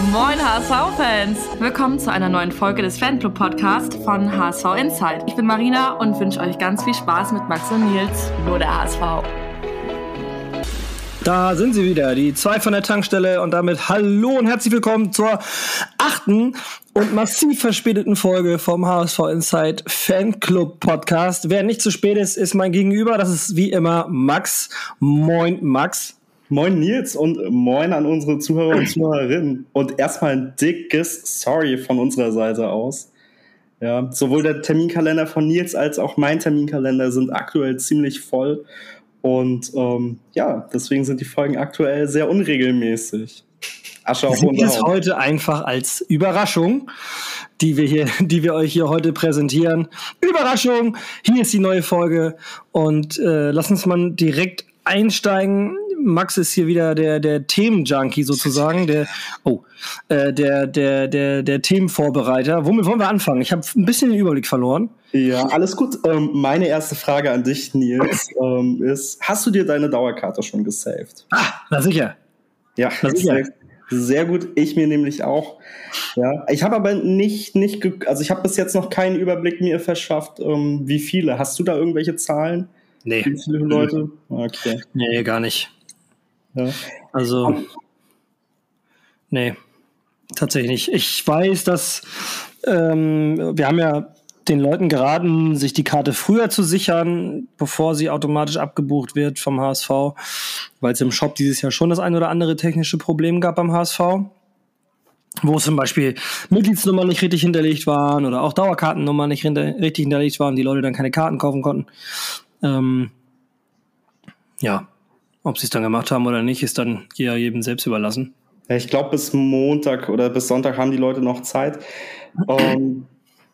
Moin HSV-Fans! Willkommen zu einer neuen Folge des Fanclub-Podcasts von HSV Insight. Ich bin Marina und wünsche euch ganz viel Spaß mit Max und Nils, nur der HSV. Da sind sie wieder, die zwei von der Tankstelle und damit hallo und herzlich willkommen zur achten und massiv verspäteten Folge vom HSV Insight Fanclub Podcast. Wer nicht zu spät ist, ist mein Gegenüber. Das ist wie immer Max. Moin, Max. Moin Nils und moin an unsere Zuhörer und Zuhörerinnen. Und erstmal ein dickes Sorry von unserer Seite aus. Ja, sowohl der Terminkalender von Nils als auch mein Terminkalender sind aktuell ziemlich voll. Und ähm, ja, deswegen sind die Folgen aktuell sehr unregelmäßig. Asche auf unser es heute einfach als Überraschung, die wir hier, die wir euch hier heute präsentieren. Überraschung! Hier ist die neue Folge und äh, lass uns mal direkt einsteigen Max ist hier wieder der, der Themenjunkie sozusagen, der, oh, äh, der, der, der, der Themenvorbereiter. Womit wollen wir anfangen? Ich habe ein bisschen den Überblick verloren. Ja, alles gut. Ähm, meine erste Frage an dich, Nils, ähm, ist: Hast du dir deine Dauerkarte schon gesaved? Ah, na sicher. Ja, na sicher. Sehr, sehr gut. Ich mir nämlich auch. Ja, ich habe aber nicht, nicht, also ich habe bis jetzt noch keinen Überblick mir verschafft, ähm, wie viele. Hast du da irgendwelche Zahlen? Nee. Wie viele Leute? Okay. Nee, gar nicht. Ja. Also, nee, tatsächlich nicht. Ich weiß, dass ähm, wir haben ja den Leuten geraten, sich die Karte früher zu sichern, bevor sie automatisch abgebucht wird vom HSV, weil es im Shop dieses Jahr schon das ein oder andere technische Problem gab beim HSV, wo zum Beispiel Mitgliedsnummern nicht richtig hinterlegt waren oder auch Dauerkartennummern nicht hinter richtig hinterlegt waren, die Leute dann keine Karten kaufen konnten. Ähm, ja, ob sie es dann gemacht haben oder nicht, ist dann ja jedem selbst überlassen. Ja, ich glaube, bis Montag oder bis Sonntag haben die Leute noch Zeit. Ähm,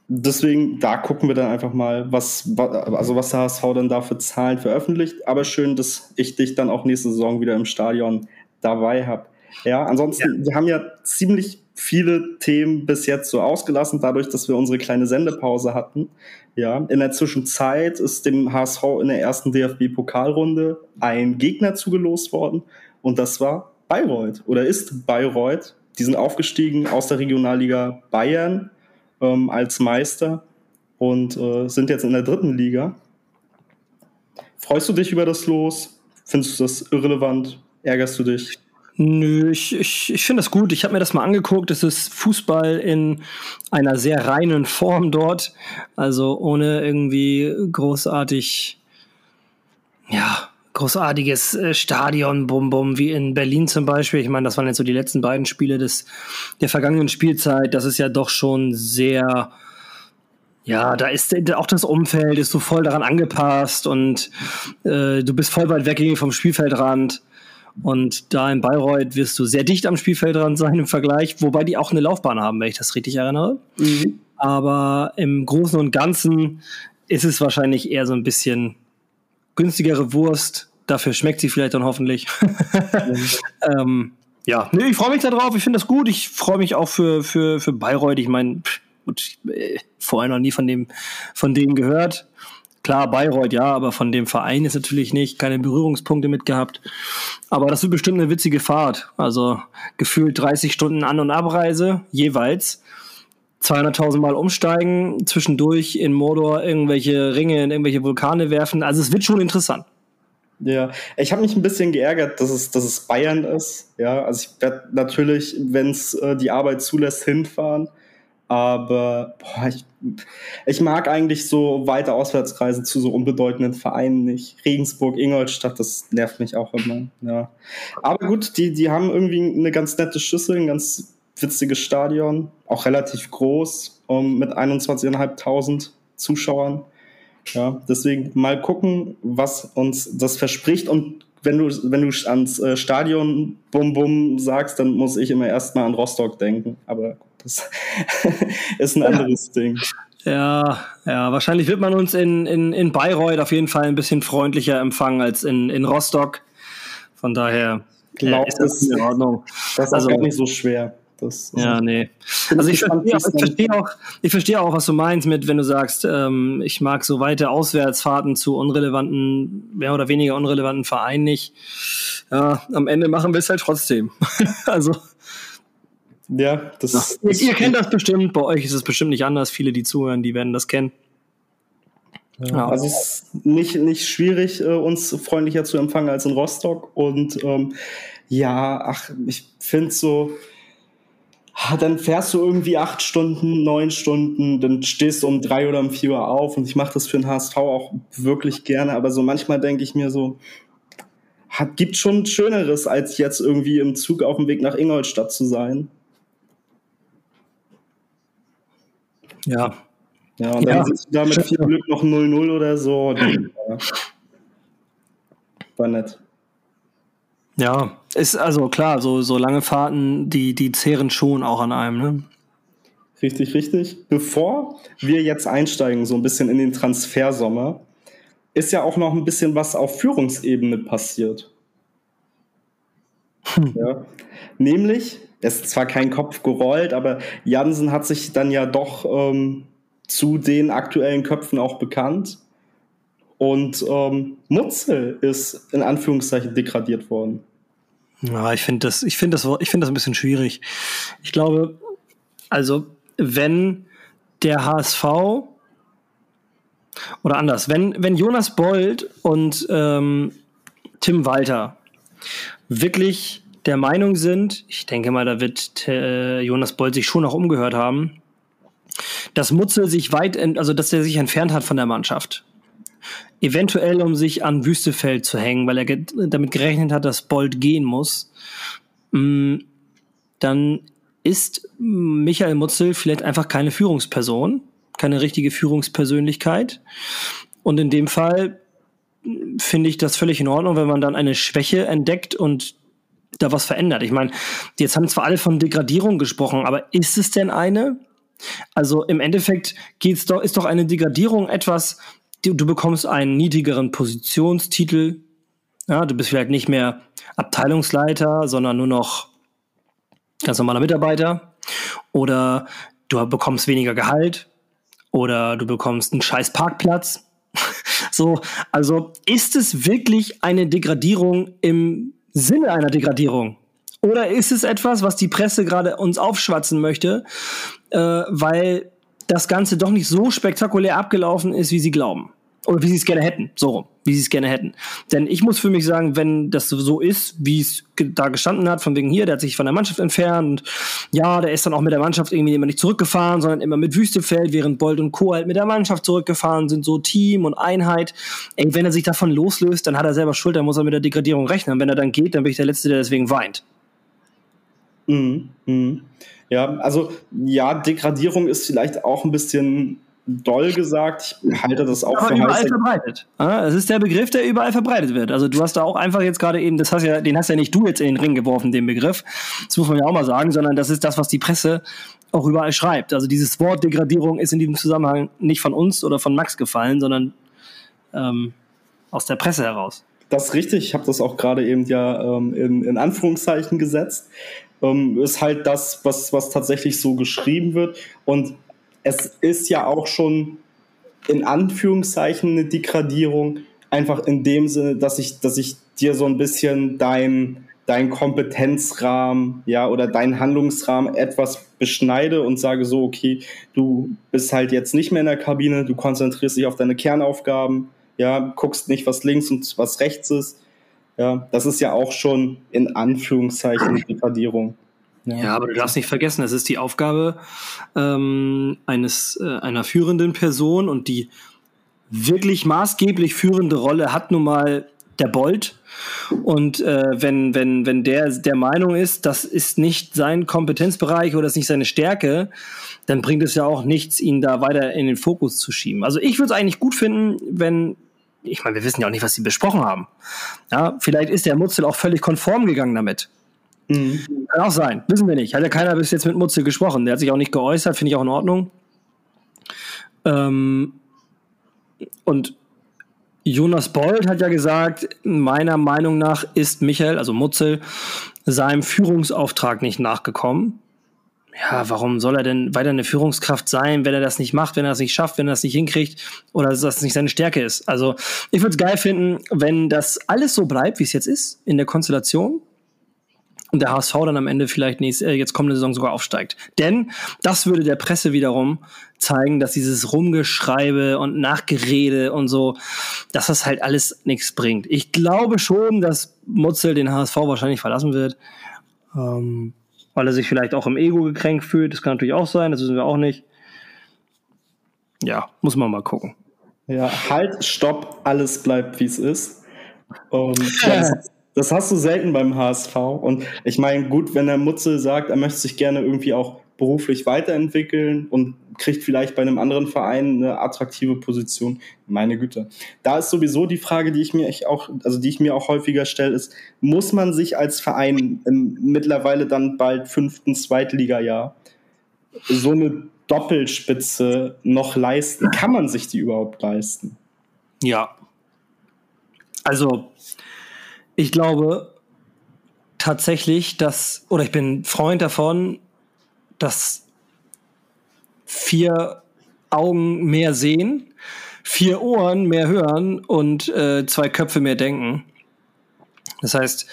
deswegen, da gucken wir dann einfach mal, was, also was der HSV dann da für Zahlen veröffentlicht. Aber schön, dass ich dich dann auch nächste Saison wieder im Stadion dabei habe. Ja, ansonsten, ja. wir haben ja ziemlich viele Themen bis jetzt so ausgelassen, dadurch, dass wir unsere kleine Sendepause hatten. Ja, in der Zwischenzeit ist dem HSV in der ersten DFB-Pokalrunde ein Gegner zugelost worden und das war Bayreuth oder ist Bayreuth. Die sind aufgestiegen aus der Regionalliga Bayern ähm, als Meister und äh, sind jetzt in der dritten Liga. Freust du dich über das Los? Findest du das irrelevant? Ärgerst du dich? Nö, ich, ich, ich finde das gut. Ich habe mir das mal angeguckt. Es ist Fußball in einer sehr reinen Form dort. Also ohne irgendwie großartig, ja, großartiges äh, Stadion, Bum Bum, wie in Berlin zum Beispiel. Ich meine, das waren jetzt so die letzten beiden Spiele des, der vergangenen Spielzeit. Das ist ja doch schon sehr, ja, da ist auch das Umfeld ist so voll daran angepasst und äh, du bist voll weit weg vom Spielfeldrand. Und da in Bayreuth wirst du sehr dicht am Spielfeldrand sein im Vergleich, wobei die auch eine Laufbahn haben, wenn ich das richtig erinnere. Mhm. Aber im Großen und Ganzen ist es wahrscheinlich eher so ein bisschen günstigere Wurst. Dafür schmeckt sie vielleicht dann hoffentlich. mhm. ähm, ja, nee, ich freue mich darauf. Ich finde das gut. Ich freue mich auch für, für, für Bayreuth. Ich meine, gut, äh, vorher noch nie von dem, von denen gehört. Klar, Bayreuth ja, aber von dem Verein ist natürlich nicht, keine Berührungspunkte mit gehabt. Aber das wird bestimmt eine witzige Fahrt. Also gefühlt 30 Stunden An- und Abreise jeweils. 200.000 Mal umsteigen, zwischendurch in Mordor irgendwelche Ringe in irgendwelche Vulkane werfen. Also es wird schon interessant. Ja, ich habe mich ein bisschen geärgert, dass es, dass es Bayern ist. Ja, also ich werde natürlich, wenn es äh, die Arbeit zulässt, hinfahren. Aber boah, ich, ich mag eigentlich so weite Auswärtskreise zu so unbedeutenden Vereinen nicht. Regensburg, Ingolstadt, das nervt mich auch immer. Ja. Aber gut, die, die haben irgendwie eine ganz nette Schüssel, ein ganz witziges Stadion, auch relativ groß, um, mit 21.500 Zuschauern. Ja, deswegen mal gucken, was uns das verspricht. Und wenn du, wenn du ans äh, Stadion Bum Bum sagst, dann muss ich immer erstmal an Rostock denken. Aber das ist ein anderes ja. Ding. Ja, ja, wahrscheinlich wird man uns in, in, in Bayreuth auf jeden Fall ein bisschen freundlicher empfangen als in, in Rostock. Von daher glaub, ist das in Ordnung. Das ist also, gar nicht so schwer. Das, ja, nee. Also ich verstehe, auch, ich verstehe auch, ich verstehe auch, was du meinst mit, wenn du sagst, ähm, ich mag so weite Auswärtsfahrten zu unrelevanten, mehr oder weniger unrelevanten Vereinen nicht. Ja, am Ende machen wir es halt trotzdem. also Ja, das, ja. das ihr, ihr kennt das bestimmt, bei euch ist es bestimmt nicht anders. Viele, die zuhören, die werden das kennen. Ja. Also es ist nicht, nicht schwierig, äh, uns freundlicher zu empfangen als in Rostock. Und ähm, ja, ach, ich finde so, dann fährst du irgendwie acht Stunden, neun Stunden, dann stehst du um drei oder um vier Uhr auf und ich mache das für den HSV auch wirklich gerne, aber so manchmal denke ich mir so, hat, gibt schon Schöneres, als jetzt irgendwie im Zug auf dem Weg nach Ingolstadt zu sein. Ja. Ja, und dann ja. sitzt du da mit viel Glück noch 0-0 oder so. War nett. Ja, ist also klar, so, so lange Fahrten, die, die zehren schon auch an einem, ne? Richtig, richtig. Bevor wir jetzt einsteigen, so ein bisschen in den Transfersommer, ist ja auch noch ein bisschen was auf Führungsebene passiert. Hm. Ja. Nämlich, es ist zwar kein Kopf gerollt, aber Jansen hat sich dann ja doch ähm, zu den aktuellen Köpfen auch bekannt. Und ähm, Mutzel ist in Anführungszeichen degradiert worden. Ja, ich finde das, ich das, ich das ein bisschen schwierig. Ich glaube, also wenn der HSV oder anders, wenn, wenn Jonas Bold und ähm, Tim Walter wirklich der Meinung sind, ich denke mal, da wird äh, Jonas Bold sich schon noch umgehört haben, dass Mutzel sich weit, also dass er sich entfernt hat von der Mannschaft. Eventuell, um sich an Wüstefeld zu hängen, weil er ge damit gerechnet hat, dass Bold gehen muss. Mm, dann ist Michael Mutzel vielleicht einfach keine Führungsperson, keine richtige Führungspersönlichkeit. Und in dem Fall finde ich das völlig in Ordnung, wenn man dann eine Schwäche entdeckt und da was verändert. Ich meine, jetzt haben zwar alle von Degradierung gesprochen, aber ist es denn eine? Also im Endeffekt geht's doch, ist doch eine Degradierung etwas, du, du bekommst einen niedrigeren Positionstitel. Ja, du bist vielleicht nicht mehr Abteilungsleiter, sondern nur noch ganz normaler Mitarbeiter. Oder du bekommst weniger Gehalt. Oder du bekommst einen scheiß Parkplatz. so, also ist es wirklich eine Degradierung im Sinne einer Degradierung? Oder ist es etwas, was die Presse gerade uns aufschwatzen möchte, äh, weil das Ganze doch nicht so spektakulär abgelaufen ist, wie sie glauben. Oder wie sie es gerne hätten, so rum, wie sie es gerne hätten. Denn ich muss für mich sagen, wenn das so ist, wie es da gestanden hat, von wegen hier, der hat sich von der Mannschaft entfernt und ja, der ist dann auch mit der Mannschaft irgendwie immer nicht zurückgefahren, sondern immer mit Wüstefeld, während Bold und Co. halt mit der Mannschaft zurückgefahren sind, so Team und Einheit. Ey, wenn er sich davon loslöst, dann hat er selber Schuld, dann muss er mit der Degradierung rechnen. Wenn er dann geht, dann bin ich der Letzte, der deswegen weint. Mhm. Mhm. Ja, also ja, Degradierung ist vielleicht auch ein bisschen doll gesagt. Ich halte das auch Aber für überall heiß. verbreitet. Das ist der Begriff, der überall verbreitet wird. Also du hast da auch einfach jetzt gerade eben, das hast ja, den hast ja nicht du jetzt in den Ring geworfen, den Begriff. Das muss man ja auch mal sagen, sondern das ist das, was die Presse auch überall schreibt. Also dieses Wort Degradierung ist in diesem Zusammenhang nicht von uns oder von Max gefallen, sondern ähm, aus der Presse heraus. Das ist richtig. Ich habe das auch gerade eben ja ähm, in, in Anführungszeichen gesetzt ähm, ist halt das, was, was tatsächlich so geschrieben wird. Und es ist ja auch schon in Anführungszeichen eine Degradierung, einfach in dem Sinne, dass ich, dass ich dir so ein bisschen dein, dein Kompetenzrahmen, ja, oder dein Handlungsrahmen etwas beschneide und sage so, okay, du bist halt jetzt nicht mehr in der Kabine, du konzentrierst dich auf deine Kernaufgaben, ja, guckst nicht, was links und was rechts ist, ja, das ist ja auch schon in Anführungszeichen eine Degradierung. Ja. aber du darfst nicht vergessen, es ist die Aufgabe ähm, eines äh, einer führenden Person und die wirklich maßgeblich führende Rolle hat nun mal der Bolt. Und äh, wenn, wenn, wenn der der Meinung ist, das ist nicht sein Kompetenzbereich oder das ist nicht seine Stärke, dann bringt es ja auch nichts, ihn da weiter in den Fokus zu schieben. Also ich würde es eigentlich gut finden, wenn ich meine, wir wissen ja auch nicht, was sie besprochen haben. Ja, vielleicht ist der Mutzel auch völlig konform gegangen damit. Mhm. Kann auch sein, wissen wir nicht. Hat ja keiner bis jetzt mit Mutzel gesprochen. Der hat sich auch nicht geäußert, finde ich auch in Ordnung. Ähm, und Jonas Bold hat ja gesagt, meiner Meinung nach ist Michael, also Mutzel, seinem Führungsauftrag nicht nachgekommen ja, warum soll er denn weiter eine Führungskraft sein, wenn er das nicht macht, wenn er das nicht schafft, wenn er das nicht hinkriegt oder dass das nicht seine Stärke ist? Also ich würde es geil finden, wenn das alles so bleibt, wie es jetzt ist, in der Konstellation. Und der HSV dann am Ende vielleicht nächste, äh, jetzt kommende Saison sogar aufsteigt. Denn das würde der Presse wiederum zeigen, dass dieses Rumgeschreibe und Nachgerede und so, dass das halt alles nichts bringt. Ich glaube schon, dass Mutzel den HSV wahrscheinlich verlassen wird, ähm, weil er sich vielleicht auch im Ego gekränkt fühlt. Das kann natürlich auch sein, das wissen wir auch nicht. Ja, muss man mal gucken. Ja, halt, stopp, alles bleibt wie es ist. Und das, das hast du selten beim HSV. Und ich meine, gut, wenn der Mutzel sagt, er möchte sich gerne irgendwie auch beruflich weiterentwickeln und kriegt vielleicht bei einem anderen Verein eine attraktive Position. Meine Güte. Da ist sowieso die Frage, die ich mir auch, also die ich mir auch häufiger stelle, ist, muss man sich als Verein im mittlerweile dann bald fünften Zweitliga-Jahr so eine Doppelspitze noch leisten? Kann man sich die überhaupt leisten? Ja. Also, ich glaube tatsächlich, dass, oder ich bin Freund davon, dass vier Augen mehr sehen, vier Ohren mehr hören und äh, zwei Köpfe mehr denken. Das heißt,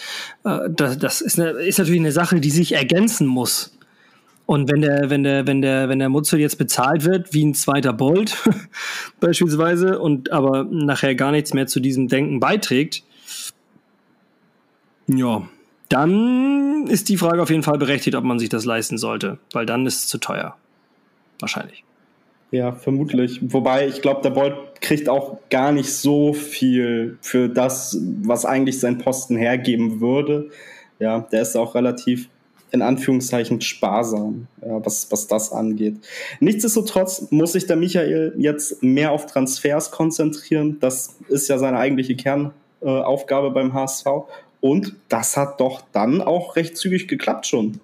äh, das, das ist, eine, ist natürlich eine Sache, die sich ergänzen muss. Und wenn der, wenn der, wenn der, wenn der Mutzel jetzt bezahlt wird, wie ein zweiter Bolt beispielsweise, und aber nachher gar nichts mehr zu diesem Denken beiträgt, ja, dann ist die Frage auf jeden Fall berechtigt, ob man sich das leisten sollte, weil dann ist es zu teuer. Wahrscheinlich. Ja, vermutlich. Wobei ich glaube, der Bolt kriegt auch gar nicht so viel für das, was eigentlich sein Posten hergeben würde. Ja, der ist auch relativ in Anführungszeichen sparsam, ja, was, was das angeht. Nichtsdestotrotz muss sich der Michael jetzt mehr auf Transfers konzentrieren. Das ist ja seine eigentliche Kernaufgabe beim HSV. Und das hat doch dann auch recht zügig geklappt schon.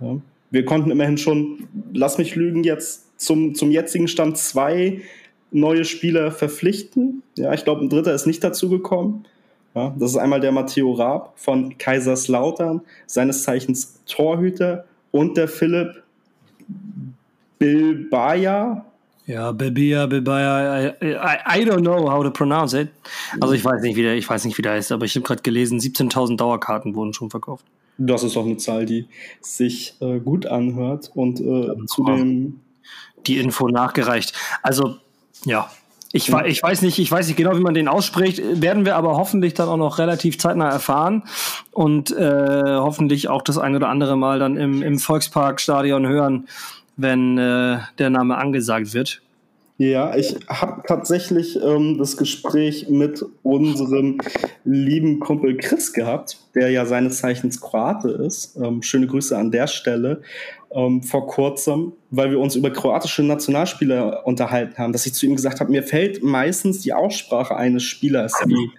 Ja. Wir konnten immerhin schon, lass mich lügen, jetzt zum, zum jetzigen Stand zwei neue Spieler verpflichten. Ja, ich glaube, ein dritter ist nicht dazu gekommen. Ja, das ist einmal der Matteo Raab von Kaiserslautern, seines Zeichens Torhüter, und der Philipp Bilbaya. Ja, Bilbia, Bilbaya, I, I, I, don't know how to pronounce it. Also ich weiß nicht, wie der, ich weiß nicht, wie der heißt, aber ich habe gerade gelesen, 17.000 Dauerkarten wurden schon verkauft. Das ist auch eine Zahl, die sich äh, gut anhört und äh, zu dem die Info nachgereicht. Also ja, ich, ja. ich, weiß nicht, ich weiß nicht genau, wie man den ausspricht, werden wir aber hoffentlich dann auch noch relativ zeitnah erfahren und äh, hoffentlich auch das ein oder andere Mal dann im, im Volksparkstadion hören, wenn äh, der Name angesagt wird. Ja, ich habe tatsächlich ähm, das Gespräch mit unserem lieben Kumpel Chris gehabt, der ja seines Zeichens Kroate ist. Ähm, schöne Grüße an der Stelle. Ähm, vor kurzem, weil wir uns über kroatische Nationalspieler unterhalten haben, dass ich zu ihm gesagt habe, mir fällt meistens die Aussprache eines Spielers wie,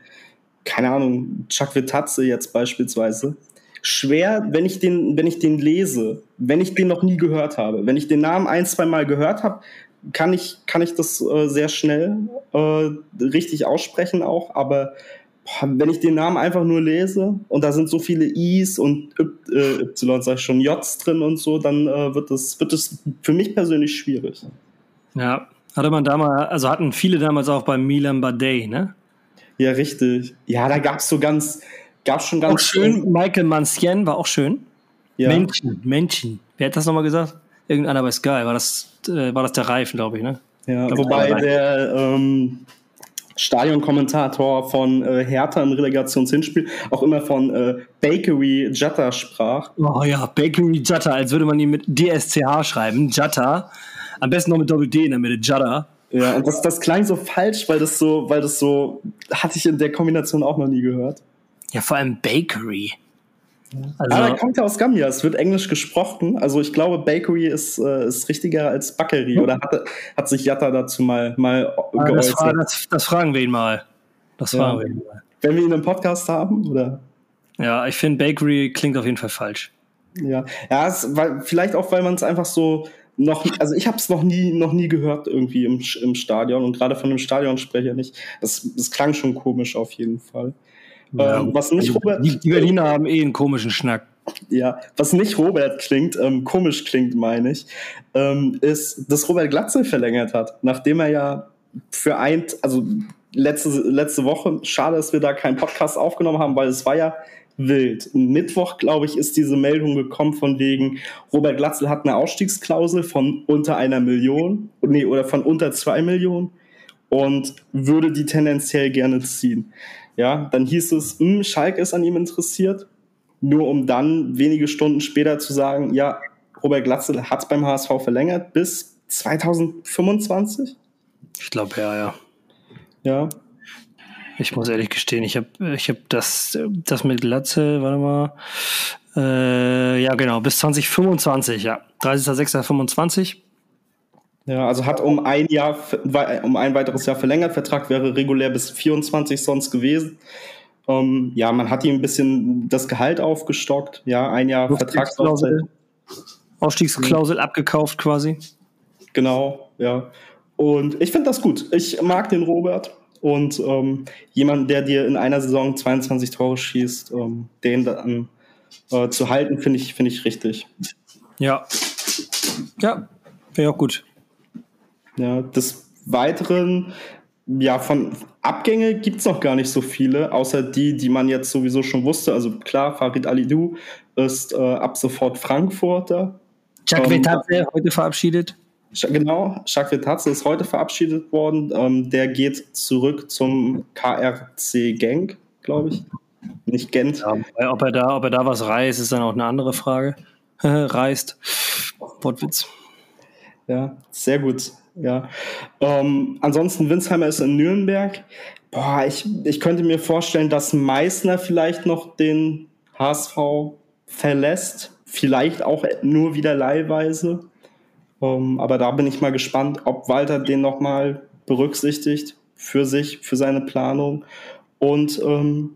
keine Ahnung, Chakvetadze jetzt beispielsweise, schwer, wenn ich den, wenn ich den lese, wenn ich den noch nie gehört habe. Wenn ich den Namen ein, zwei Mal gehört habe, kann ich, kann ich das äh, sehr schnell äh, richtig aussprechen auch, aber boah, wenn ich den Namen einfach nur lese und da sind so viele I's und y, äh, y sag ich schon, J's drin und so, dann äh, wird das wird das für mich persönlich schwierig. Ja, hatte man damals, also hatten viele damals auch bei Milan Badei, ne? Ja, richtig. Ja, da gab es so ganz, gab schon ganz auch schön. Michael Mancien war auch schön. Ja. Menschen, Menschen. Wer hat das nochmal gesagt? Irgendeiner bei Sky. War das äh, war das der Reifen, glaube ich, ne? Ja, glaub, wobei der ähm, Stadionkommentator von äh, Hertha im Relegationshinspiel auch immer von äh, Bakery Jutta sprach. Oh ja, Bakery Jutta, als würde man ihn mit DSCH schreiben. Jutta. Am besten noch mit Doppel-D in der Mitte, Jutta. Ja, und das, das klang so falsch, weil das so, weil das so, hatte ich in der Kombination auch noch nie gehört. Ja, vor allem Bakery. Also, Aber er kommt ja aus Gambia, es wird Englisch gesprochen. Also ich glaube, Bakery ist, äh, ist richtiger als Bakery. Oder hat, hat sich Jatta dazu mal, mal ah, geäußert? Das, das, das, fragen wir ihn mal. Das fragen ja. wir ihn mal. Wenn wir ihn im Podcast haben, oder? Ja, ich finde Bakery klingt auf jeden Fall falsch. Ja, ja es, weil, vielleicht auch, weil man es einfach so noch, also ich habe es noch nie, noch nie gehört irgendwie im, im Stadion und gerade von einem Stadionsprecher nicht. Das, das klang schon komisch auf jeden Fall. Ja, ähm, was nicht Robert. Die, die Berliner haben eh einen komischen Schnack. Ja, was nicht Robert klingt, ähm, komisch klingt, meine ich, ähm, ist, dass Robert Glatzel verlängert hat, nachdem er ja für ein, also letzte, letzte Woche, schade, dass wir da keinen Podcast aufgenommen haben, weil es war ja wild. Mittwoch, glaube ich, ist diese Meldung gekommen von wegen, Robert Glatzel hat eine Ausstiegsklausel von unter einer Million, nee, oder von unter zwei Millionen und würde die tendenziell gerne ziehen. Ja, dann hieß es, mh, hm, Schalke ist an ihm interessiert, nur um dann wenige Stunden später zu sagen, ja, Robert Glatzel hat beim HSV verlängert bis 2025. Ich glaube, ja, ja. Ja, ich muss ehrlich gestehen, ich habe ich hab das, das mit Glatze, warte mal. Äh, ja, genau, bis 2025, ja. 30.06.25. Ja, also hat um ein Jahr, um ein weiteres Jahr verlängert. Vertrag wäre regulär bis 24 sonst gewesen. Ähm, ja, man hat ihm ein bisschen das Gehalt aufgestockt. Ja, ein Jahr Vertragsklausel. Ausstiegsklausel abgekauft quasi. Genau, ja. Und ich finde das gut. Ich mag den Robert. Und ähm, jemand, der dir in einer Saison 22 Tore schießt, ähm, den dann äh, zu halten, finde ich, finde ich richtig. Ja. Ja, wäre auch gut. Ja, des Weiteren, ja, von Abgänge gibt es noch gar nicht so viele, außer die, die man jetzt sowieso schon wusste. Also klar, Farid Alidou ist äh, ab sofort Frankfurter. Jack ähm, heute verabschiedet. Genau, Jacques Vetazze ist heute verabschiedet worden. Ähm, der geht zurück zum KRC Genk, glaube ich. Nicht Gent. Ja, ob, er da, ob er da was reißt, ist dann auch eine andere Frage. reißt. Wortwitz. Ja, sehr gut. Ja. Ähm, ansonsten, Winsheimer ist in Nürnberg. Boah, ich, ich könnte mir vorstellen, dass Meißner vielleicht noch den HSV verlässt. Vielleicht auch nur wieder leihweise. Ähm, aber da bin ich mal gespannt, ob Walter den nochmal berücksichtigt für sich, für seine Planung. Und ähm,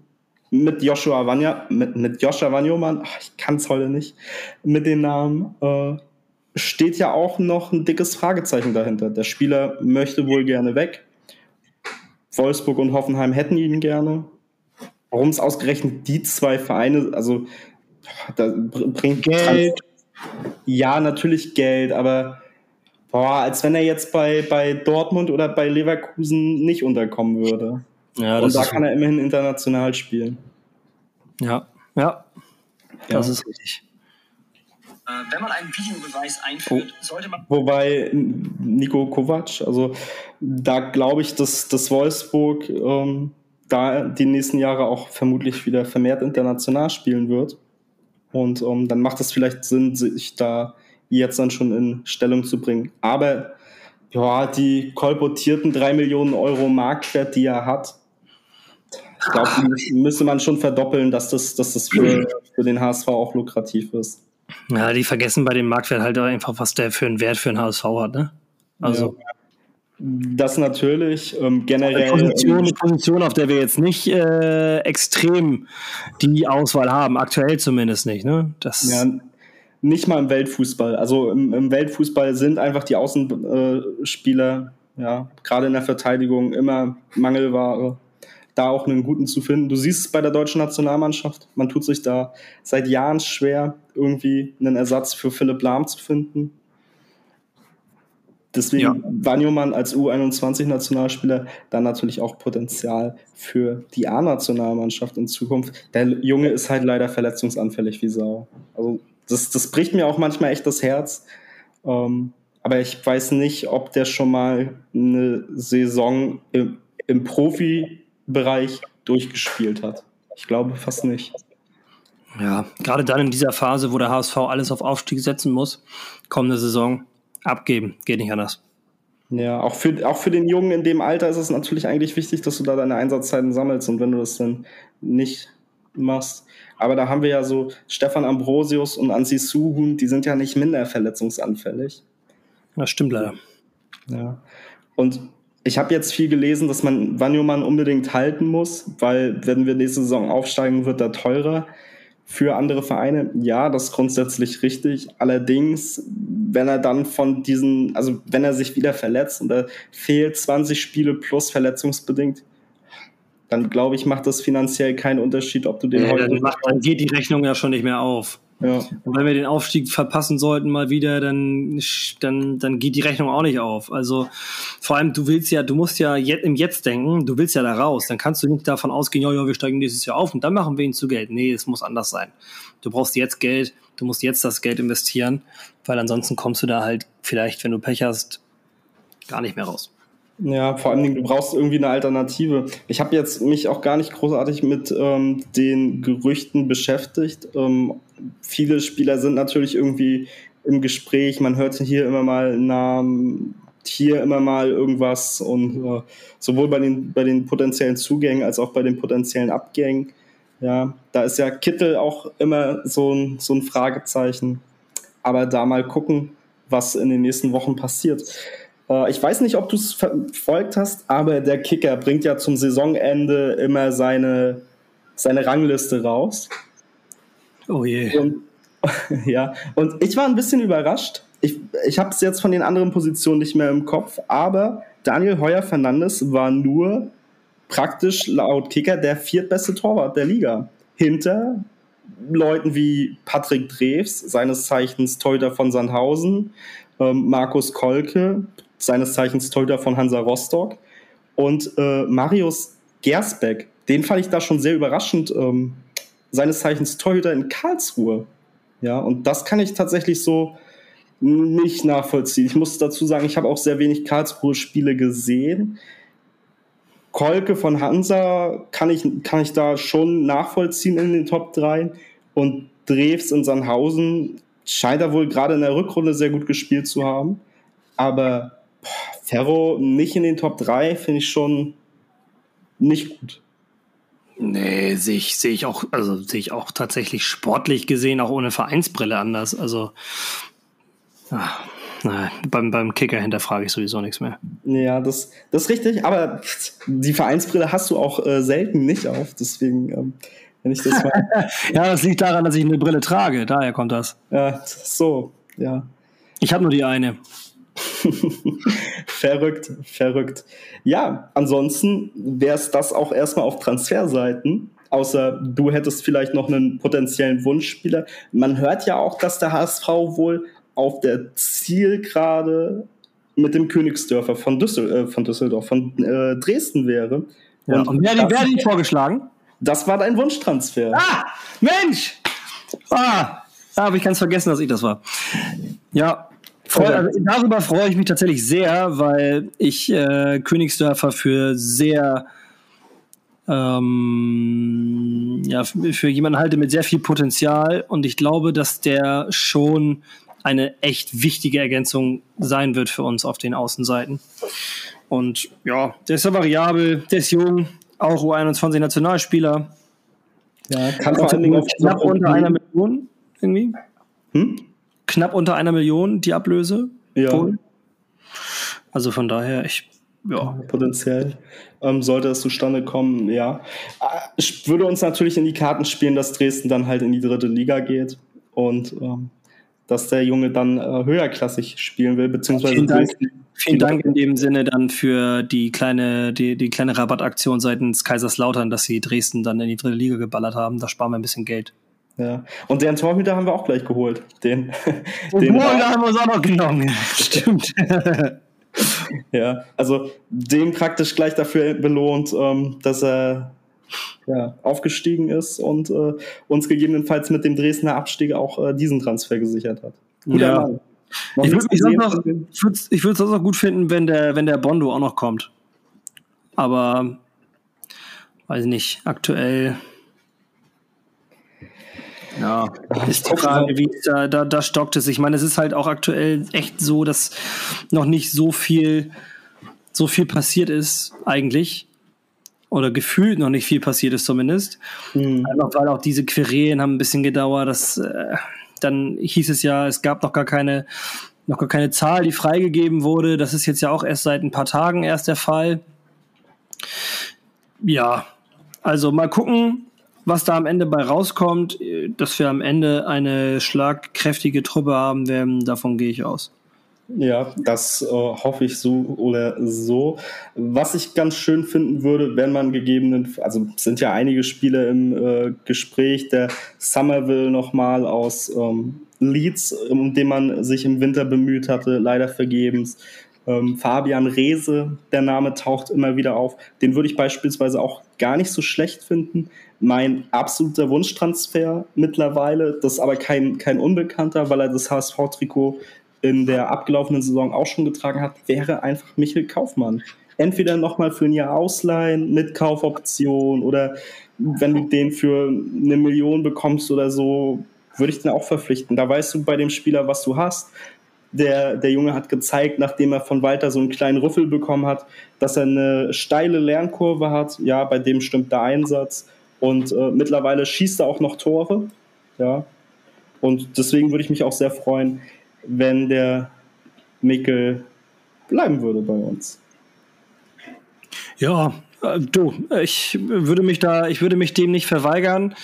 mit Joshua Vanya, mit, mit Joshua Vanyoman, ich kann es heute nicht, mit dem Namen, äh, steht ja auch noch ein dickes Fragezeichen dahinter. Der Spieler möchte wohl gerne weg. Wolfsburg und Hoffenheim hätten ihn gerne. Warum es ausgerechnet die zwei Vereine, also da bringt Geld. Ja, natürlich Geld, aber boah, als wenn er jetzt bei, bei Dortmund oder bei Leverkusen nicht unterkommen würde. Ja, Und da kann er immerhin international spielen. Ja, ja, das ja. ist richtig. Äh, wenn man einen Videobeweis einführt, sollte man. Wobei Nico Kovac, also da glaube ich, dass, dass Wolfsburg ähm, da die nächsten Jahre auch vermutlich wieder vermehrt international spielen wird. Und ähm, dann macht es vielleicht Sinn, sich da jetzt dann schon in Stellung zu bringen. Aber ja, die kolportierten drei Millionen Euro Marktwert, die er hat, ich glaube, müsste man schon verdoppeln, dass das, dass das für, für den HSV auch lukrativ ist. Ja, die vergessen bei dem Marktwert halt einfach, was der für einen Wert für den HSV hat, ne? Also. Ja. Das natürlich ähm, generell. Eine Position, eine Position, auf der wir jetzt nicht äh, extrem die Auswahl haben, aktuell zumindest nicht. Ne? Das ja, nicht mal im Weltfußball. Also im, im Weltfußball sind einfach die Außenspieler, ja, gerade in der Verteidigung immer Mangelware. Da auch einen guten zu finden. Du siehst es bei der deutschen Nationalmannschaft. Man tut sich da seit Jahren schwer, irgendwie einen Ersatz für Philipp Lahm zu finden. Deswegen ja. Wanyoman als U21-Nationalspieler dann natürlich auch Potenzial für die A-Nationalmannschaft in Zukunft. Der Junge ist halt leider verletzungsanfällig wie Sau. Also das, das bricht mir auch manchmal echt das Herz. Ähm, aber ich weiß nicht, ob der schon mal eine Saison im, im Profibereich durchgespielt hat. Ich glaube fast nicht. Ja, gerade dann in dieser Phase, wo der HSV alles auf Aufstieg setzen muss, kommende Saison abgeben, geht nicht anders. Ja, auch für, auch für den Jungen in dem Alter ist es natürlich eigentlich wichtig, dass du da deine Einsatzzeiten sammelst und wenn du das dann nicht machst. Aber da haben wir ja so Stefan Ambrosius und Ansi Suhun, die sind ja nicht minder verletzungsanfällig. Das stimmt leider. Ja. Und ich habe jetzt viel gelesen, dass man Wanyoman unbedingt halten muss, weil wenn wir nächste Saison aufsteigen, wird er teurer für andere Vereine. Ja, das ist grundsätzlich richtig. Allerdings, wenn er dann von diesen, also wenn er sich wieder verletzt und er fehlt 20 Spiele plus verletzungsbedingt, dann glaube ich, macht das finanziell keinen Unterschied, ob du den nee, heute. Dann, macht, dann geht die Rechnung ja schon nicht mehr auf. Ja. Und wenn wir den Aufstieg verpassen sollten mal wieder, dann, dann, dann geht die Rechnung auch nicht auf. Also vor allem, du willst ja, du musst ja jetzt, im Jetzt denken, du willst ja da raus. Dann kannst du nicht davon ausgehen, ja, ja, wir steigen dieses Jahr auf und dann machen wir ihn zu Geld. Nee, es muss anders sein. Du brauchst jetzt Geld, du musst jetzt das Geld investieren, weil ansonsten kommst du da halt vielleicht, wenn du Pech hast, gar nicht mehr raus. Ja, vor allen Dingen, du brauchst irgendwie eine Alternative. Ich habe jetzt mich auch gar nicht großartig mit ähm, den Gerüchten beschäftigt. Ähm, viele Spieler sind natürlich irgendwie im Gespräch. Man hört hier immer mal Namen, hier immer mal irgendwas und äh, sowohl bei den, bei den potenziellen Zugängen als auch bei den potenziellen Abgängen. Ja, da ist ja Kittel auch immer so ein, so ein Fragezeichen. Aber da mal gucken, was in den nächsten Wochen passiert. Äh, ich weiß nicht, ob du es verfolgt hast, aber der Kicker bringt ja zum Saisonende immer seine, seine Rangliste raus. Oh je. Und, ja, und ich war ein bisschen überrascht. Ich, ich habe es jetzt von den anderen Positionen nicht mehr im Kopf, aber Daniel Heuer Fernandes war nur praktisch laut Kicker der viertbeste Torwart der Liga. Hinter Leuten wie Patrick Drews, seines Zeichens Teuter von Sandhausen, ähm, Markus Kolke, seines Zeichens Torhüter von Hansa Rostock. Und äh, Marius Gersbeck, den fand ich da schon sehr überraschend, ähm, seines Zeichens Torhüter in Karlsruhe. Ja, und das kann ich tatsächlich so nicht nachvollziehen. Ich muss dazu sagen, ich habe auch sehr wenig Karlsruhe-Spiele gesehen. Kolke von Hansa kann ich, kann ich da schon nachvollziehen in den Top 3. Und Drews in Sandhausen scheint er wohl gerade in der Rückrunde sehr gut gespielt zu haben. Aber Ferro nicht in den Top 3 finde ich schon nicht gut. Nee, sehe ich, sehe ich auch, also sehe ich auch tatsächlich sportlich gesehen, auch ohne Vereinsbrille anders. Also ach, nein, beim, beim Kicker hinterfrage ich sowieso nichts mehr. Ja, das, das ist richtig, aber die Vereinsbrille hast du auch äh, selten nicht auf, deswegen, ähm, wenn ich das mal. ja, das liegt daran, dass ich eine Brille trage, daher kommt das. Ja, so, ja. Ich habe nur die eine. verrückt, verrückt. Ja, ansonsten wäre es das auch erstmal auf Transferseiten. Außer du hättest vielleicht noch einen potenziellen Wunschspieler. Man hört ja auch, dass der HSV wohl auf der Zielgerade mit dem Königsdörfer von, Düssel äh, von Düsseldorf, von äh, Dresden wäre. Ja, und, und wer hat ihn vorgeschlagen? Das war dein Wunschtransfer. Ah, Mensch! Ah, da habe ich ganz vergessen, dass ich das war. Ja, Voll, also darüber freue ich mich tatsächlich sehr, weil ich äh, Königsdörfer für sehr ähm, ja, für jemanden halte mit sehr viel Potenzial und ich glaube, dass der schon eine echt wichtige Ergänzung sein wird für uns auf den Außenseiten. Und ja, der ist ja variabel, der ist jung, auch U21 Nationalspieler. Ja, kann vor allen Dingen knapp unter einer Million irgendwie. Hm? Knapp unter einer Million die Ablöse. Ja. Wohl. Also von daher, ich, ja. Potenziell ähm, sollte es zustande kommen, ja. Ich würde uns natürlich in die Karten spielen, dass Dresden dann halt in die dritte Liga geht und ähm, dass der Junge dann äh, höherklassig spielen will, beziehungsweise vielen Dank, vielen Dank in dem Sinne dann für die kleine, die, die kleine Rabattaktion seitens Kaiserslautern, dass sie Dresden dann in die dritte Liga geballert haben. Da sparen wir ein bisschen Geld. Ja. Und deren Torhüter haben wir auch gleich geholt. Den, den, den haben wir uns auch noch genommen. Stimmt. ja, also den praktisch gleich dafür belohnt, ähm, dass er ja, aufgestiegen ist und äh, uns gegebenenfalls mit dem Dresdner Abstieg auch äh, diesen Transfer gesichert hat. Guter ja. Mann. Ich würde es auch gut finden, wenn der, wenn der Bondo auch noch kommt. Aber weiß nicht, aktuell ja, ist die Frage, wie da, da, da stockt es. Ich meine, es ist halt auch aktuell echt so, dass noch nicht so viel, so viel passiert ist, eigentlich. Oder gefühlt noch nicht viel passiert ist, zumindest. Mhm. Einfach weil auch diese Querelen haben ein bisschen gedauert. Das, äh, dann hieß es ja, es gab noch gar keine, noch gar keine Zahl, die freigegeben wurde. Das ist jetzt ja auch erst seit ein paar Tagen erst der Fall. Ja, also mal gucken, was da am Ende bei rauskommt, dass wir am Ende eine schlagkräftige Truppe haben werden, davon gehe ich aus. Ja, das äh, hoffe ich so oder so. Was ich ganz schön finden würde, wenn man gegebenen, also sind ja einige Spiele im äh, Gespräch, der Somerville nochmal aus ähm, Leeds, um den man sich im Winter bemüht hatte, leider vergebens. Ähm, Fabian Reese, der Name taucht immer wieder auf. Den würde ich beispielsweise auch gar nicht so schlecht finden. Mein absoluter Wunschtransfer mittlerweile, das ist aber kein, kein Unbekannter, weil er das HSV-Trikot in der abgelaufenen Saison auch schon getragen hat, wäre einfach Michael Kaufmann. Entweder nochmal für ein Jahr ausleihen mit Kaufoption oder wenn du den für eine Million bekommst oder so, würde ich den auch verpflichten. Da weißt du bei dem Spieler, was du hast. Der, der Junge hat gezeigt, nachdem er von Walter so einen kleinen Rüffel bekommen hat, dass er eine steile Lernkurve hat. Ja, bei dem stimmt der Einsatz. Und äh, mittlerweile schießt er auch noch Tore. Ja. Und deswegen würde ich mich auch sehr freuen, wenn der Mikkel bleiben würde bei uns. Ja, äh, du, ich würde mich da, ich würde mich dem nicht verweigern,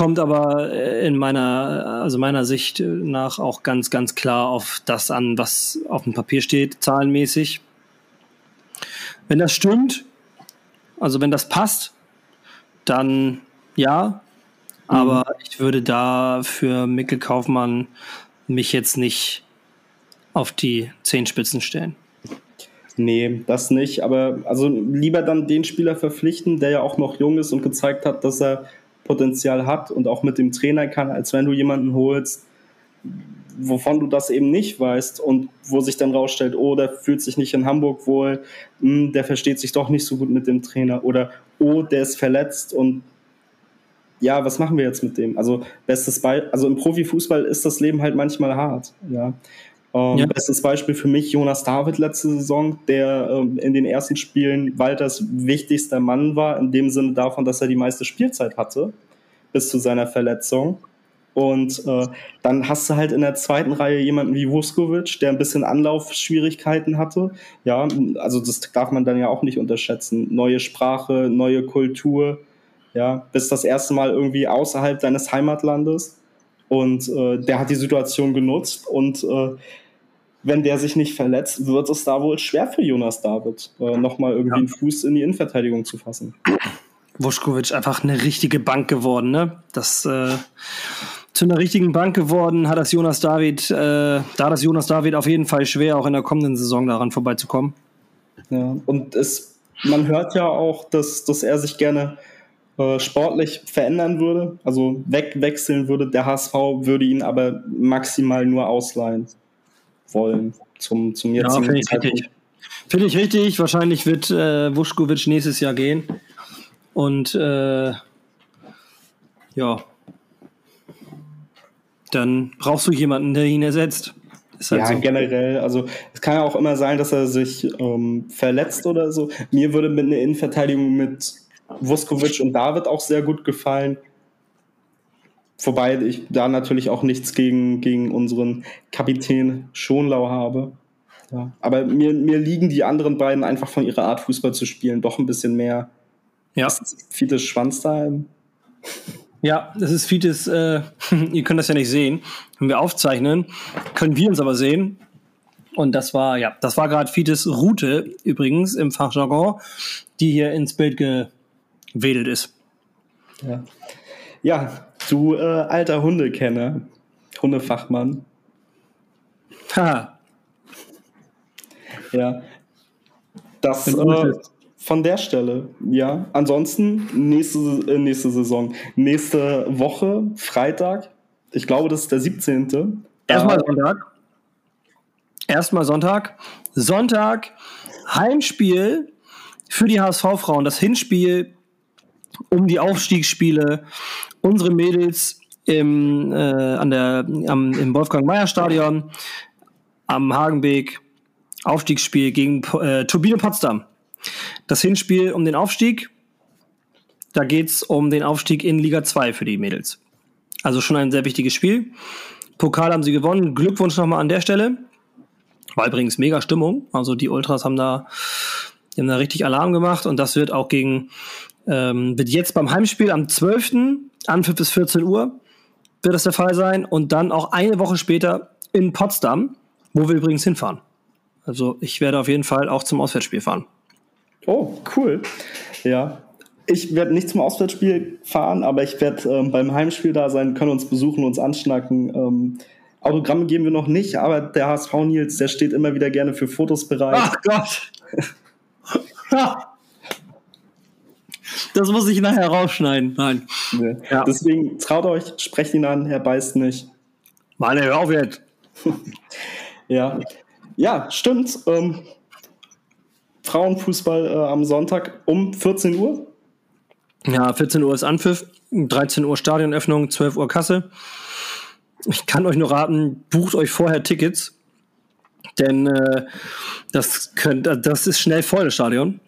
kommt aber in meiner, also meiner Sicht nach auch ganz, ganz klar auf das an, was auf dem Papier steht, zahlenmäßig. Wenn das stimmt, also wenn das passt, dann ja, aber mhm. ich würde da für Mikkel Kaufmann mich jetzt nicht auf die Zehenspitzen stellen. Nee, das nicht. Aber also lieber dann den Spieler verpflichten, der ja auch noch jung ist und gezeigt hat, dass er Potenzial hat und auch mit dem Trainer kann, als wenn du jemanden holst, wovon du das eben nicht weißt und wo sich dann rausstellt, oh, der fühlt sich nicht in Hamburg wohl, hm, der versteht sich doch nicht so gut mit dem Trainer oder oh, der ist verletzt und ja, was machen wir jetzt mit dem? Also bestes Be also im Profifußball ist das Leben halt manchmal hart, ja. Ähm, ja. Bestes Beispiel für mich Jonas David letzte Saison, der ähm, in den ersten Spielen Walters wichtigster Mann war, in dem Sinne davon, dass er die meiste Spielzeit hatte, bis zu seiner Verletzung. Und äh, dann hast du halt in der zweiten Reihe jemanden wie Vuskovic, der ein bisschen Anlaufschwierigkeiten hatte. Ja, also das darf man dann ja auch nicht unterschätzen. Neue Sprache, neue Kultur, ja, bist das erste Mal irgendwie außerhalb deines Heimatlandes und äh, der hat die Situation genutzt und äh, wenn der sich nicht verletzt, wird es da wohl schwer für Jonas David, äh, nochmal irgendwie ja. einen Fuß in die Innenverteidigung zu fassen. Vuskovic einfach eine richtige Bank geworden, ne? Das äh, zu einer richtigen Bank geworden, hat das Jonas David, äh, da das Jonas David auf jeden Fall schwer, auch in der kommenden Saison daran vorbeizukommen. Ja, und es, man hört ja auch, dass, dass er sich gerne äh, sportlich verändern würde, also wegwechseln würde. Der HSV würde ihn aber maximal nur ausleihen wollen zum, zum jetzigen ja, finde ich richtig. Finde ich richtig. Wahrscheinlich wird äh, Vuskovic nächstes Jahr gehen. Und äh, ja, dann brauchst du jemanden, der ihn ersetzt. Halt ja, so. generell. Also es kann ja auch immer sein, dass er sich ähm, verletzt oder so. Mir würde mit einer Innenverteidigung mit Vuskovic und David auch sehr gut gefallen. Wobei ich da natürlich auch nichts gegen, gegen unseren Kapitän Schonlau habe. Ja. Aber mir, mir liegen die anderen beiden einfach von ihrer Art, Fußball zu spielen, doch ein bisschen mehr. Ja. Fites Schwanzteil. Ja, das ist Fites, äh, ihr könnt das ja nicht sehen. Wenn wir aufzeichnen, können wir uns aber sehen. Und das war, ja, das war gerade Fites Route übrigens im Fachjargon, die hier ins Bild ge wedelt ist. Ja, ja du äh, alter Hundekenner, Hundefachmann. Ha. Ja. Das äh, von der Stelle, ja. Ansonsten nächste, äh, nächste Saison, nächste Woche, Freitag, ich glaube, das ist der 17. Erstmal Sonntag. Erstmal Sonntag. Sonntag, Heimspiel für die HSV-Frauen. Das Hinspiel um die Aufstiegsspiele. Unsere Mädels im, äh, an der, am, im Wolfgang-Meyer-Stadion am Hagenbeek. Aufstiegsspiel gegen äh, Turbine Potsdam. Das Hinspiel um den Aufstieg. Da geht es um den Aufstieg in Liga 2 für die Mädels. Also schon ein sehr wichtiges Spiel. Pokal haben sie gewonnen. Glückwunsch nochmal an der Stelle. War übrigens mega Stimmung. Also die Ultras haben da, haben da richtig Alarm gemacht und das wird auch gegen ähm, wird jetzt beim Heimspiel am 12. Anpfiff bis 14 Uhr wird das der Fall sein und dann auch eine Woche später in Potsdam Wo wir übrigens hinfahren. Also ich werde auf jeden Fall auch zum Auswärtsspiel fahren. Oh, cool. Ja. Ich werde nicht zum Auswärtsspiel fahren, aber ich werde ähm, beim Heimspiel da sein, können uns besuchen, uns anschnacken. Ähm, Autogramme geben wir noch nicht, aber der HSV Nils, der steht immer wieder gerne für Fotos bereit. Ach Gott! das muss ich nachher rausschneiden. Nein. Nee. Ja. Deswegen traut euch, sprecht ihn an, er beißt nicht. Mann, hör auf jetzt. ja. Ja, stimmt. Ähm, Frauenfußball äh, am Sonntag um 14 Uhr. Ja, 14 Uhr ist Anpfiff, 13 Uhr Stadionöffnung, 12 Uhr Kasse. Ich kann euch nur raten, bucht euch vorher Tickets, denn äh, das, könnt, das ist schnell voll, das Stadion.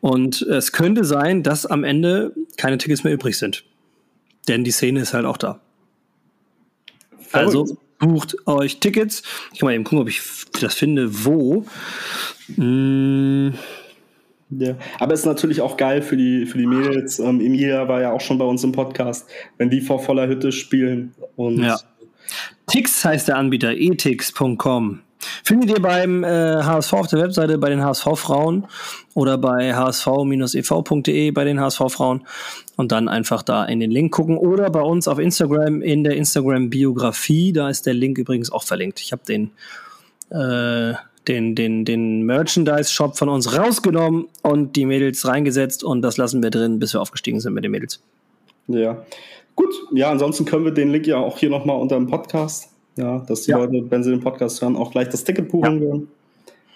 Und es könnte sein, dass am Ende keine Tickets mehr übrig sind. Denn die Szene ist halt auch da. Also bucht euch Tickets. Ich kann mal eben gucken, ob ich das finde, wo. Mmh. Ja, aber es ist natürlich auch geil für die, für die Mädels. Ähm, Emilia war ja auch schon bei uns im Podcast, wenn die vor voller Hütte spielen. Und ja. Tix heißt der Anbieter, etix.com. Findet ihr beim äh, HSV auf der Webseite bei den HSV-Frauen oder bei hsv-ev.de bei den HSV-Frauen und dann einfach da in den Link gucken oder bei uns auf Instagram in der Instagram-Biografie. Da ist der Link übrigens auch verlinkt. Ich habe den äh, den, den, den Merchandise-Shop von uns rausgenommen und die Mädels reingesetzt und das lassen wir drin, bis wir aufgestiegen sind mit den Mädels. Ja. Gut, ja, ansonsten können wir den Link ja auch hier nochmal unter dem Podcast, ja, dass die ja. Leute, wenn sie den Podcast hören, auch gleich das Ticket buchen würden.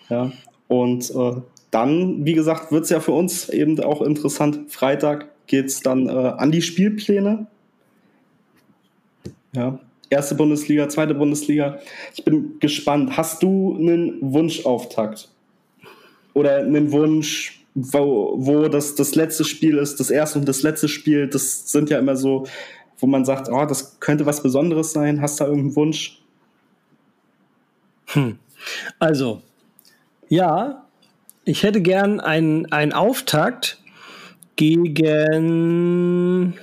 Ja. Und äh, dann, wie gesagt, wird es ja für uns eben auch interessant. Freitag geht es dann äh, an die Spielpläne. Ja, erste Bundesliga, zweite Bundesliga. Ich bin gespannt. Hast du einen Wunschauftakt? Oder einen Wunsch, wo, wo das, das letzte Spiel ist, das erste und das letzte Spiel, das sind ja immer so, wo man sagt, oh, das könnte was Besonderes sein. Hast du da irgendeinen Wunsch? Hm. Also, ja, ich hätte gern einen, einen Auftakt gegen.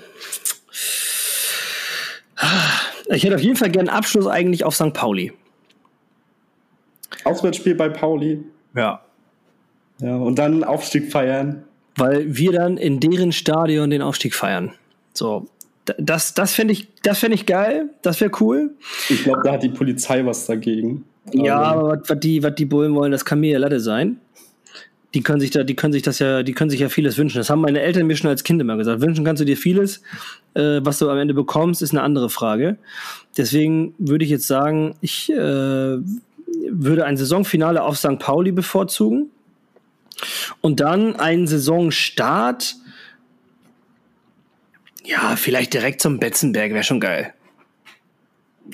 Ich hätte auf jeden Fall gern Abschluss eigentlich auf St. Pauli. Auswärtsspiel bei Pauli. Ja. Ja, und dann Aufstieg feiern. Weil wir dann in deren Stadion den Aufstieg feiern. So. Das, das fände ich, fänd ich geil. Das wäre cool. Ich glaube, da hat die Polizei was dagegen. Ja, also aber was, was, die, was die Bullen wollen, das kann mir ja Latte sein die können sich da, die können sich das ja, die können sich ja vieles wünschen. Das haben meine Eltern mir schon als Kind immer gesagt. Wünschen kannst du dir vieles. Äh, was du am Ende bekommst, ist eine andere Frage. Deswegen würde ich jetzt sagen, ich äh, würde ein Saisonfinale auf St. Pauli bevorzugen. Und dann einen Saisonstart. Ja, vielleicht direkt zum Betzenberg wäre schon geil.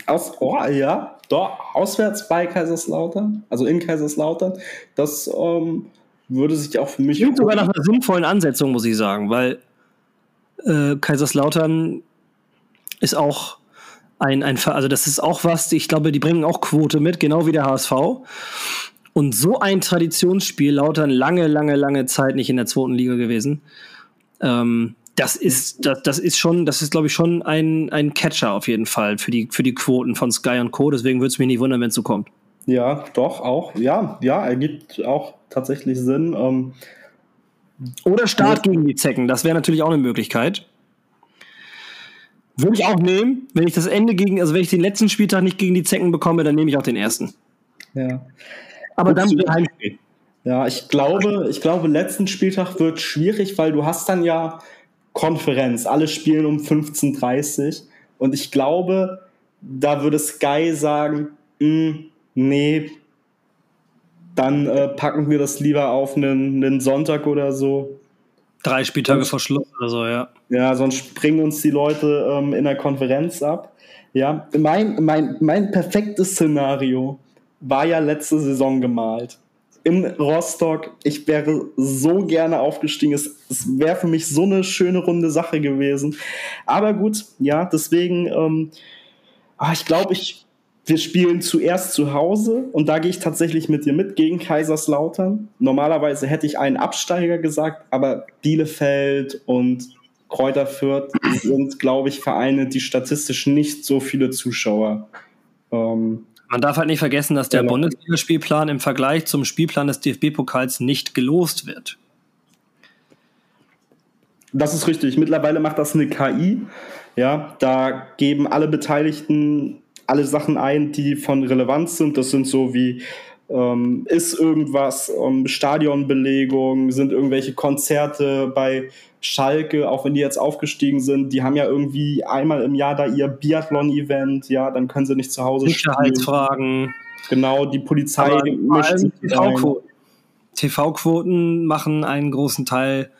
Aus, oh, ja, doch, auswärts bei Kaiserslautern, also in Kaiserslautern. Das ähm, würde sich auch für mich. Klingt sogar nach einer sinnvollen Ansetzung, muss ich sagen, weil äh, Kaiserslautern ist auch ein, ein, also das ist auch was, ich glaube, die bringen auch Quote mit, genau wie der HSV. Und so ein Traditionsspiel, Lautern lange, lange, lange Zeit nicht in der zweiten Liga gewesen. Ähm, das ist, das, das ist schon, das ist, glaube ich, schon ein, ein Catcher auf jeden Fall für die, für die Quoten von Sky und Co. Deswegen würde es mich nicht wundern, wenn es so kommt. Ja, doch, auch. Ja, ja, ergibt auch tatsächlich Sinn. Ähm, Oder Start gegen die Zecken, das wäre natürlich auch eine Möglichkeit. Würde ich auch nehmen, wenn ich das Ende gegen, also wenn ich den letzten Spieltag nicht gegen die Zecken bekomme, dann nehme ich auch den ersten. Ja. Aber dann wird Heimspiel. Ja, ich glaube, ich glaube, letzten Spieltag wird schwierig, weil du hast dann ja Konferenz. Alle spielen um 15.30 Uhr. Und ich glaube, da würde Sky sagen, hm, nee, dann äh, packen wir das lieber auf einen, einen Sonntag oder so. Drei Spieltage vor Schluss oder so, ja. Ja, sonst springen uns die Leute ähm, in der Konferenz ab. Ja, mein, mein, mein perfektes Szenario war ja letzte Saison gemalt. In Rostock, ich wäre so gerne aufgestiegen. Es, es wäre für mich so eine schöne runde Sache gewesen. Aber gut, ja, deswegen, ähm, ah, ich glaube, ich wir spielen zuerst zu Hause und da gehe ich tatsächlich mit dir mit gegen Kaiserslautern. Normalerweise hätte ich einen Absteiger gesagt, aber Bielefeld und Kräuter Fürth sind, glaube ich, Vereine, die statistisch nicht so viele Zuschauer ähm, Man darf halt nicht vergessen, dass der Genau. Bundesligaspielplan im Vergleich zum Spielplan des DFB-Pokals nicht gelost wird. Das ist richtig. Mittlerweile macht das eine KI. Ja, da geben alle Beteiligten alle Sachen ein, die von Relevanz sind. Das sind so wie ähm, ist irgendwas, ähm, Stadionbelegung, sind irgendwelche Konzerte bei Schalke, auch wenn die jetzt aufgestiegen sind, die haben ja irgendwie einmal im Jahr da ihr Biathlon-Event, ja, dann können sie nicht zu Hause spielen. Sicherheitsfragen. Genau, die Polizei mischt sich. TV-Quoten. TV-Quoten machen einen großen Teil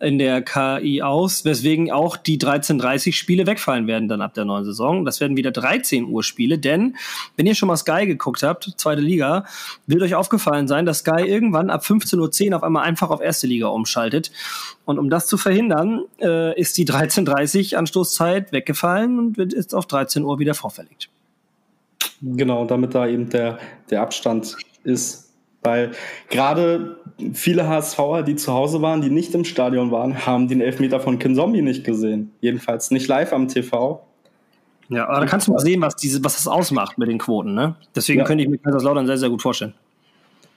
in der KI aus, weswegen auch die 13.30 Spiele wegfallen werden dann ab der neuen Saison. Das werden wieder 13 Uhr Spiele, denn wenn ihr schon mal Sky geguckt habt, zweite Liga, wird euch aufgefallen sein, dass Sky irgendwann ab 15.10 Uhr auf einmal einfach auf erste Liga umschaltet. Und um das zu verhindern, äh, ist die 13.30 Anstoßzeit weggefallen und wird jetzt auf 13 Uhr wieder vorverlegt. Genau, damit da eben der, der Abstand ist. Weil gerade viele HSVer, die zu Hause waren, die nicht im Stadion waren, haben den Elfmeter von Kinzombie nicht gesehen. Jedenfalls nicht live am TV. Ja, aber da kannst du mal sehen, was, diese, was das ausmacht mit den Quoten. Ne? Deswegen Ja. könnte ich mir Kaiserslautern sehr, sehr gut vorstellen.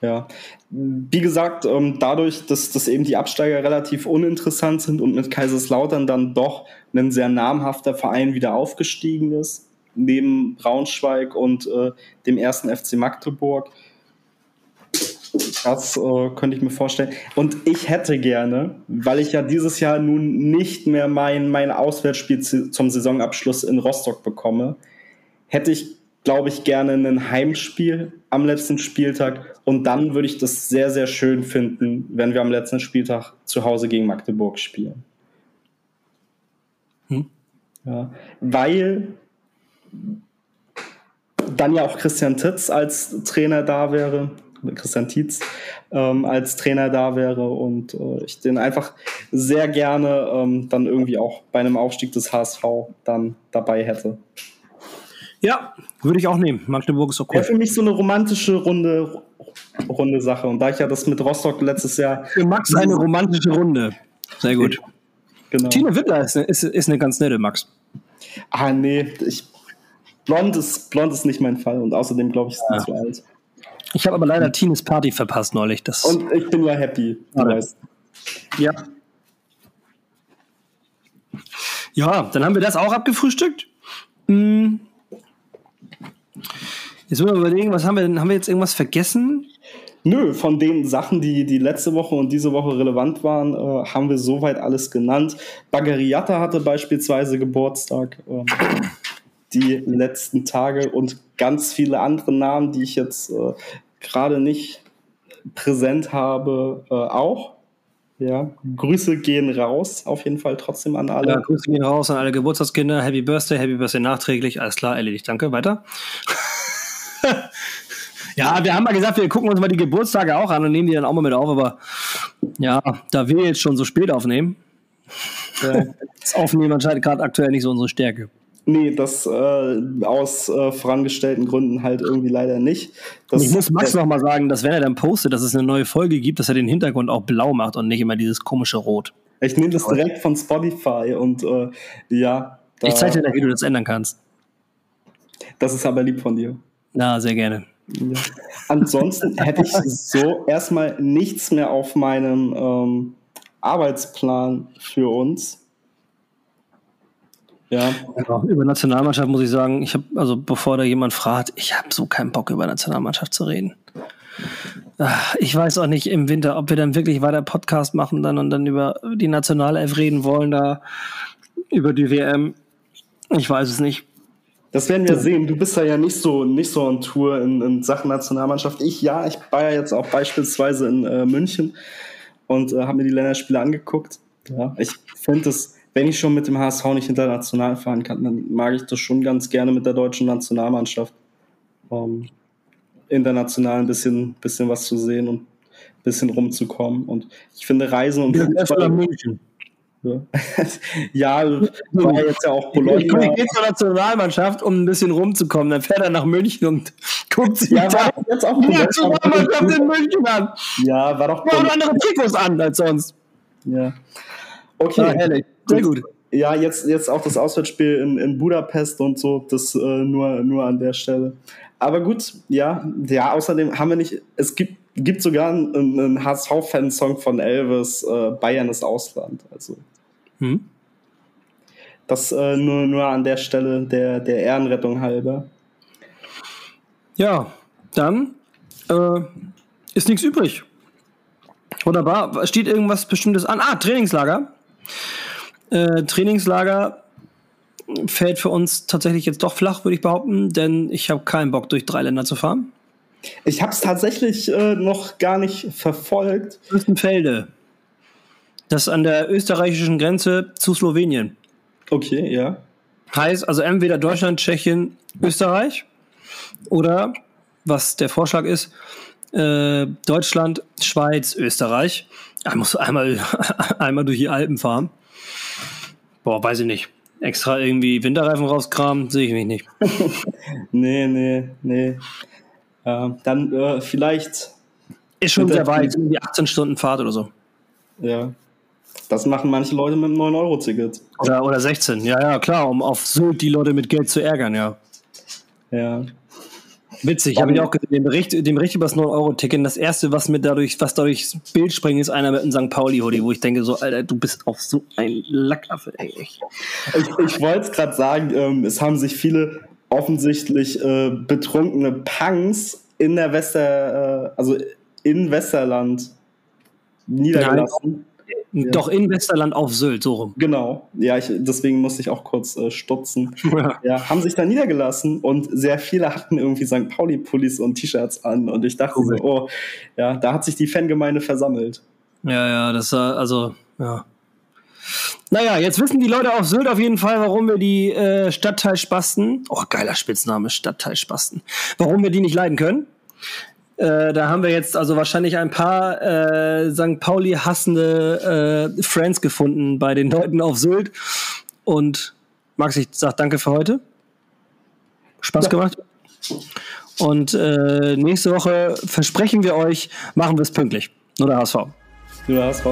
Ja. Wie gesagt, ähm, dadurch, dass, dass eben die Absteiger relativ uninteressant sind und mit Kaiserslautern dann doch ein sehr namhafter Verein wieder aufgestiegen ist, neben Braunschweig und äh, dem ersten FC Magdeburg, das äh, könnte ich mir vorstellen. Und ich hätte gerne, weil ich ja dieses Jahr nun nicht mehr mein, mein Auswärtsspiel zu, zum Saisonabschluss in Rostock bekomme, hätte ich, glaube ich, gerne ein Heimspiel am letzten Spieltag. Und dann würde ich das sehr, sehr schön finden, wenn wir am letzten Spieltag zu Hause gegen Magdeburg spielen. Hm. Ja, weil dann ja auch Christian Titz als Trainer da wäre, Christian Tietz ähm, als Trainer da wäre und äh, ich den einfach sehr gerne ähm, dann irgendwie auch bei einem Aufstieg des HSV dann dabei hätte. Ja, würde ich auch nehmen. Magdeburg ist auch Wäre für mich so eine romantische Runde, runde Sache. Und da ich ja das mit Rostock letztes Jahr Für Max eine romantische Runde. Sehr gut. genau. Tine Wittler ist, ist, ist eine ganz nette, Max. Ah, nee, ich, blond, ist, blond ist nicht mein Fall und außerdem glaube ich, ist sie Ja. zu alt. Ich habe aber leider Tines Party verpasst neulich. Das, Und ich bin ja happy. Du Schade. weißt. ja. Ja, dann haben wir das auch abgefrühstückt. Hm. Jetzt müssen wir überlegen, was haben wir denn? Haben wir jetzt irgendwas vergessen? Nö, von den Sachen, die, die letzte Woche und diese Woche relevant waren, äh, haben wir soweit alles genannt. Bagariata hatte beispielsweise Geburtstag ähm, die letzten Tage und ganz viele andere Namen, die ich jetzt äh, gerade nicht präsent habe, äh, auch. Ja, Grüße gehen raus, auf jeden Fall trotzdem an alle. Ja, Grüße gehen raus an alle Geburtstagskinder. Happy Birthday, Happy Birthday nachträglich. Alles klar, erledigt. Danke. Weiter. ja, wir haben mal gesagt, wir gucken uns mal die Geburtstage auch an und nehmen die dann auch mal mit auf. Aber ja, da wir jetzt schon so spät aufnehmen, das Aufnehmen anscheinend gerade aktuell nicht so unsere Stärke. Nee, das äh, aus äh, vorangestellten Gründen halt irgendwie leider nicht. Das, ich muss Max noch mal sagen, dass wenn er dann postet, dass es eine neue Folge gibt, dass er den Hintergrund auch blau macht und nicht immer dieses komische Rot. Ich nehme das direkt von Spotify und äh, ja, da, Ich zeige dir wie du das ändern kannst. das ist aber lieb von dir. Na, sehr gerne. Ja. Ansonsten hätte ich so erstmal nichts mehr auf meinem ähm, Arbeitsplan für uns. Ja, Ja, über Nationalmannschaft muss ich sagen, ich habe, also bevor da jemand fragt, ich habe so keinen Bock über Nationalmannschaft zu reden. Ich weiß auch nicht im Winter, ob wir dann wirklich weiter Podcast machen dann und dann über die Nationalelf reden wollen, da über die WM. Ich weiß es nicht. das werden wir sehen. Du bist da ja nicht so, nicht so on Tour in, in Sachen Nationalmannschaft. Ich ja, ich war ja jetzt auch beispielsweise in äh, München und äh, habe mir die Länderspiele angeguckt. Ja, ich finde es, wenn ich schon mit dem HSV nicht international fahren kann, dann mag ich das schon ganz gerne mit der deutschen Nationalmannschaft. Ähm, international ein bisschen, bisschen was zu sehen und ein bisschen rumzukommen. Und ich finde Reisen und Fußball, München. ja, ja, war jetzt ja auch Ich Bologna. gehe zur Nationalmannschaft, um ein bisschen rumzukommen. Dann fährt er nach München und guckt sich Ja, die war doch jetzt auch Nationalmannschaft in München an. Ja, war doch Wir haben andere Trikots an als sonst. Ja. Ja, Okay. herrlich. Sehr gut. ja, jetzt, jetzt auch das Auswärtsspiel in, in Budapest und so, das äh, nur, nur an der Stelle. Aber gut, ja, ja, außerdem haben wir nicht, es gibt, gibt sogar einen, einen HSV-Fansong von Elvis, äh, Bayern ist Ausland. Also. Hm. Das äh, nur, nur an der Stelle der, der Ehrenrettung halber. Ja, dann äh, ist nichts übrig. Wunderbar. Steht irgendwas Bestimmtes an? Ah, Trainingslager. Äh, Trainingslager fällt für uns tatsächlich jetzt doch flach, würde ich behaupten, denn ich habe keinen Bock, durch drei Länder zu fahren. Ich habe es tatsächlich äh, noch gar nicht verfolgt. Fürstenfelde. Das ist an der österreichischen Grenze zu Slowenien. Okay, ja. Heißt also entweder Deutschland, Tschechien, Österreich oder, was der Vorschlag ist, äh, Deutschland, Schweiz, Österreich. Ich muss einmal, einmal durch die Alpen fahren. Boah, weiß ich nicht. Extra irgendwie Winterreifen rauskramen, sehe ich mich nicht. nee, nee, nee. Äh, dann äh, vielleicht. Ist schon sehr weit, irgendwie 18 Stunden Fahrt oder so. Ja. Das machen manche Leute mit einem 9-Euro-Ticket. Oder, oder 16, ja, ja, klar, um auf Sylt die Leute mit Geld zu ärgern, ja. Ja. Witzig, habe ich auch gesehen, den Bericht, den Bericht über das 9-Euro-Ticket. Das erste, was mit dadurch, was dadurch ins Bild springt, ist einer mit einem St. Pauli-Hoodie, wo ich denke, so, Alter, du bist auch so ein Lackaffe, ey. Ich, ich wollte es gerade sagen, ähm, es haben sich viele offensichtlich äh, betrunkene Punks in der Wester, äh, also in Westerland niedergelassen. Nein. Doch in Westerland auf Sylt, so rum. Genau. Ja, ich, deswegen musste ich auch kurz äh, stutzen. Ja. ja. haben sich da niedergelassen und sehr viele hatten irgendwie St. Pauli-Pullis und T-Shirts an. Und ich dachte cool. so, oh, ja, da hat sich die Fangemeinde versammelt. Ja, ja, das war, also, ja. Naja, jetzt wissen die Leute auf Sylt auf jeden Fall, warum wir die äh, Stadtteilspasten, oh geiler Spitzname, Stadtteilspasten, warum wir die nicht leiden können. Äh, da haben wir jetzt also wahrscheinlich ein paar äh, St. Pauli hassende äh, Friends gefunden bei den Leuten auf Sylt. Und Max, ich sag danke für heute. Spaß ja. gemacht. Und äh, nächste Woche versprechen wir euch, machen wir es pünktlich. Nur der HSV. Nur der HSV.